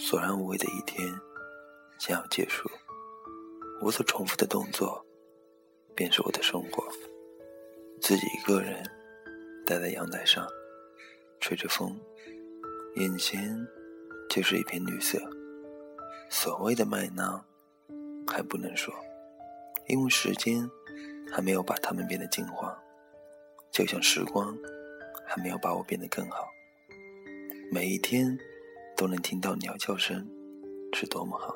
索然无味的一天将要结束，我所重复的动作便是我的生活。自己一个人待在阳台上，吹着风，眼前就是一片绿色。所谓的麦浪还不能说，因为时间还没有把它们变得金黄，就像时光还没有把我变得更好。每一天都能听到鸟叫声，是多么好！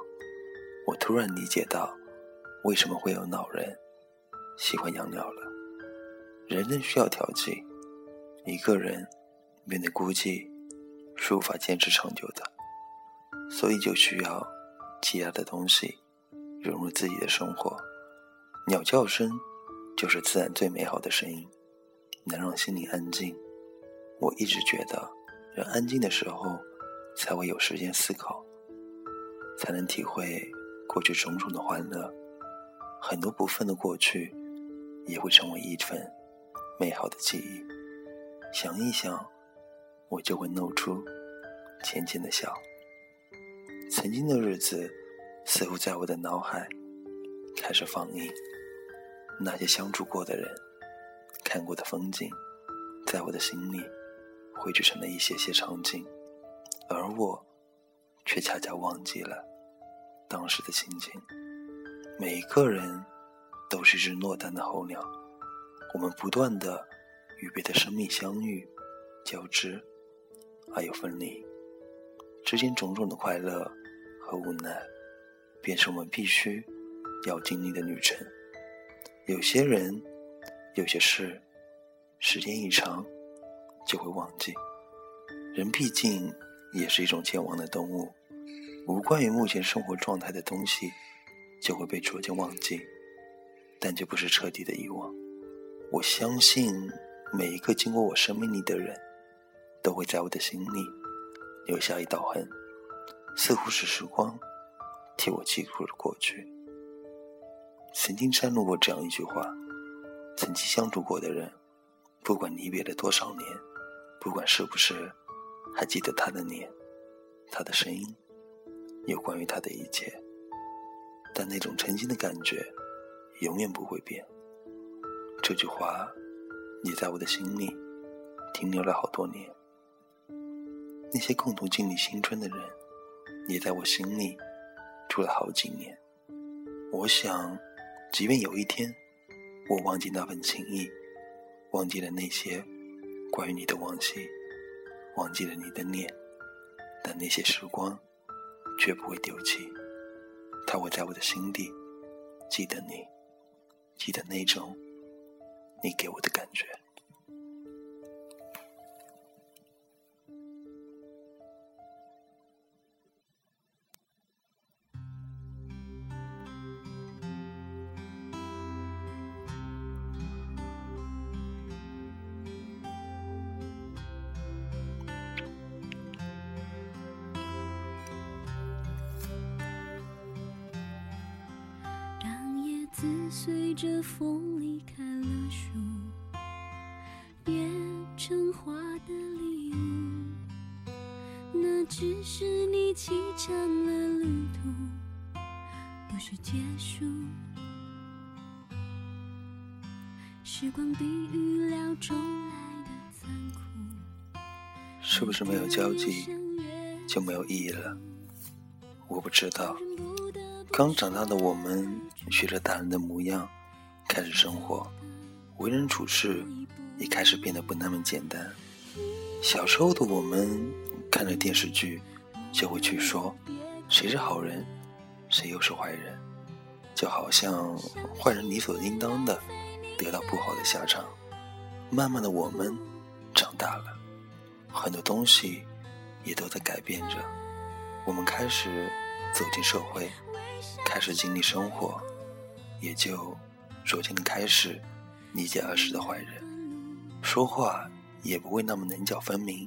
我突然理解到，为什么会有老人喜欢养鸟了。人人需要调剂，一个人面对孤寂是无法坚持长久的，所以就需要其他的东西融入自己的生活。鸟叫声就是自然最美好的声音，能让心灵安静。我一直觉得，人安静的时候才会有时间思考，才能体会过去种种的欢乐，很多部分的过去也会成为一份。美好的记忆，想一想，我就会露出浅浅的笑。曾经的日子，似乎在我的脑海开始放映。那些相处过的人，看过的风景，在我的心里汇聚成了一些些场景，而我却恰恰忘记了当时的心情。每一个人都是只落单的候鸟。我们不断的与别的生命相遇、交织，还有分离，之间种种的快乐和无奈，便是我们必须要经历的旅程。有些人，有些事，时间一长就会忘记。人毕竟也是一种健忘的动物，无关于目前生活状态的东西，就会被逐渐忘记，但这不是彻底的遗忘。我相信每一个经过我生命里的人，都会在我的心里留下一道痕，似乎是时光替我记录了过去。曾经摘录过这样一句话：曾经相处过的人，不管离别了多少年，不管是不是还记得他的脸、他的声音，有关于他的一切，但那种曾经的感觉永远不会变。这句话，也在我的心里停留了好多年。那些共同经历青春的人，也在我心里住了好几年。我想，即便有一天我忘记那份情谊，忘记了那些关于你的往昔，忘记了你的脸，但那些时光绝不会丢弃。它会在我的心底记得你，记得那种。你给我的感觉。随着风离开了。树变成花的礼物，那只是你启程了旅途，不是结束。时光比预料中来的残酷。是不是没有交集就没有意义了？我不知道。刚长大的我们，学着大人的模样，开始生活。为人处事也开始变得不那么简单。小时候的我们看着电视剧，就会去说谁是好人，谁又是坏人，就好像坏人理所应当的得到不好的下场。慢慢的，我们长大了，很多东西也都在改变着。我们开始走进社会，开始经历生活，也就逐渐的开始。理解儿时的坏人，说话也不会那么棱角分明，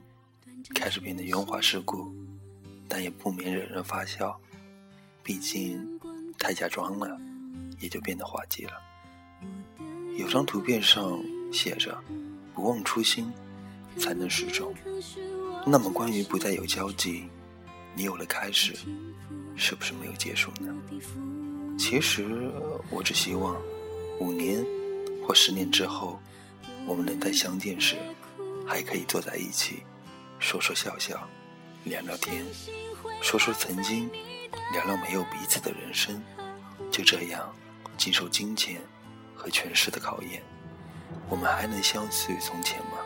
开始变得圆滑世故，但也不免惹人发笑。毕竟太假装了，也就变得滑稽了。有张图片上写着“不忘初心，才能始终”。那么关于不再有交集，你有了开始，是不是没有结束呢？其实我只希望，五年或十年之后，我们能在相见时，还可以坐在一起，说说笑笑，聊聊天，说说曾经，聊聊没有彼此的人生，就这样，经受金钱和权势的考验，我们还能相似于从前吗？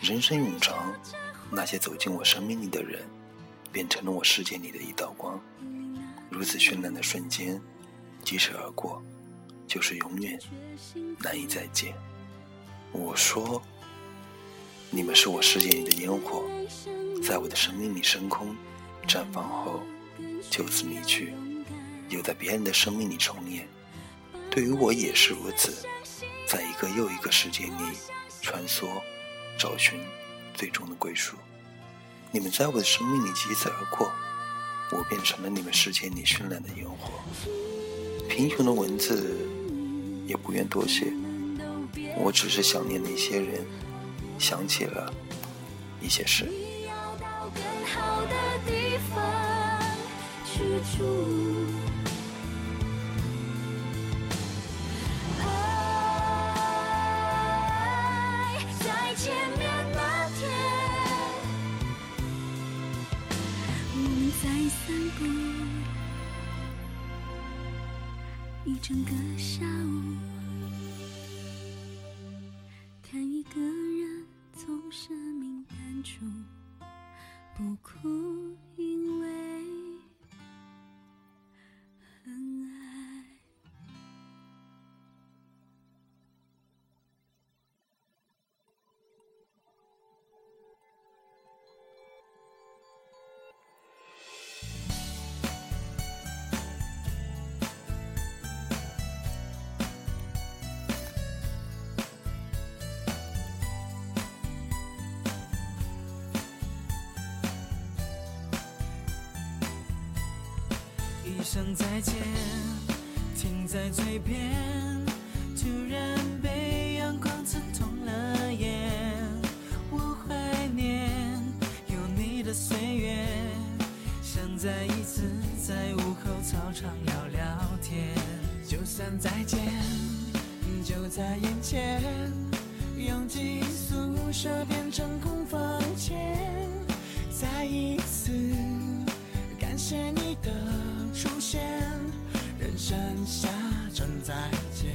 人生永长，那些走进我生命里的人，变成了我世界里的一道光。如此绚烂的瞬间，即使而过，就是永远难以再见。我说，你们是我世界里的烟火，在我的生命里升空、绽放后，就此离去，又在别人的生命里重演。对于我也是如此，在一个又一个世界里穿梭，找寻最终的归属。你们在我的生命里疾驰而过。我变成了你们世界里绚烂的烟火，贫穷的文字也不愿多写，我只是想念那些人，想起了一些事。散步一整个下午，看一个人从生命淡出，不哭，声再见，停在嘴边，突然被阳光刺痛了眼。我怀念有你的岁月，想再一次在午后操场聊聊天。就算再见，就在眼前，拥挤宿舍变成空房间，再一次感谢你的。出现，人生下场再见。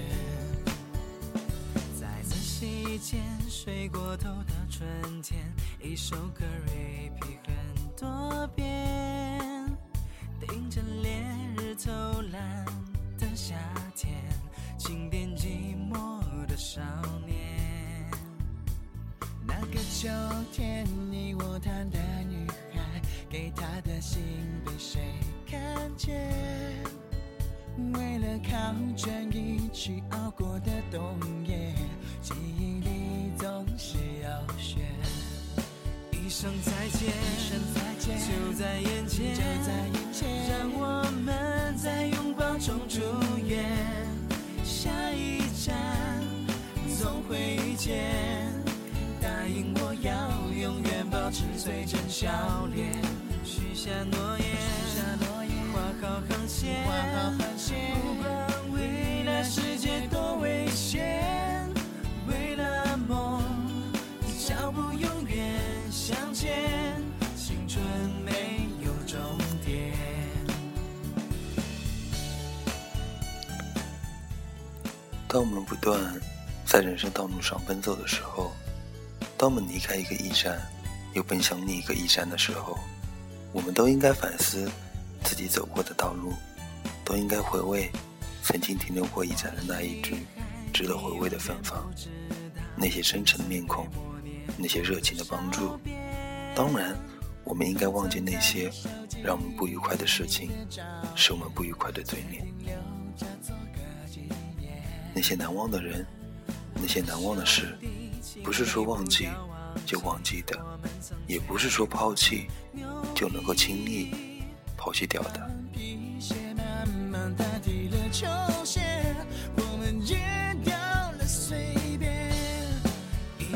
再仔细见睡过头的春天，一首歌 repeat 很多遍。盯着烈日偷懒的夏天，轻点寂寞的少年。那个秋天，你我谈的女孩，给她的信被谁？看见，为了考卷一起熬过的冬夜，记忆里总是要选。一声再见，就在眼前，让我们在拥抱中住院。下一站总会遇见，答应我要永远保持最真笑脸，许下诺言。当我们不断在人生道路上奔走的时候，当我们离开一个驿站，又奔向另一个驿站的时候，我们都应该反思。自己走过的道路，都应该回味曾经停留过驿站的那一句值得回味的芬芳，那些真诚的面孔，那些热情的帮助。当然，我们应该忘记那些让我们不愉快的事情，使我们不愉快的嘴脸。那些难忘的人，那些难忘的事，不是说忘记就忘记的，也不是说抛弃就能够轻易。抛弃掉的。一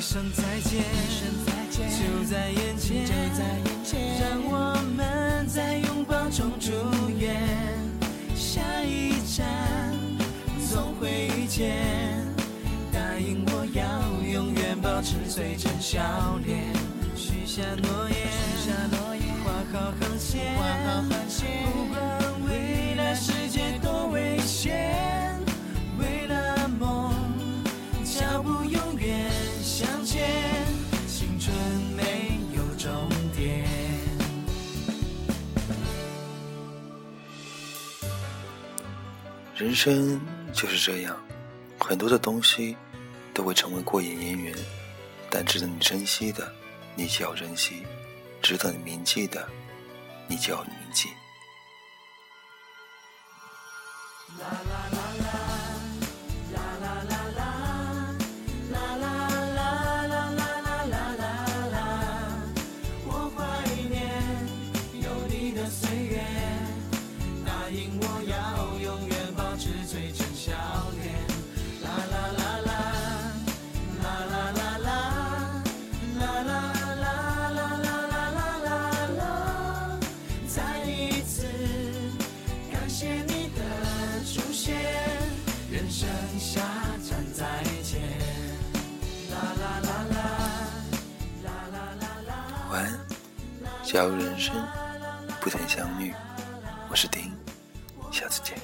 声再见，就在眼前，让我们。中祝愿，下一站会遇见。答应我要永远保持最真笑脸，许下诺言，画好航线，不管未来世界多危险，为了梦，脚步永远向前，青春没有终点。人生就是这样，很多的东西都会成为过眼烟云，但值得你珍惜的，你就要珍惜；值得你铭记的，你就要铭记。剩下站再见。啦啦啦啦，啦啦啦啦。晚安，假如人生不曾相遇，我是丁，下次见。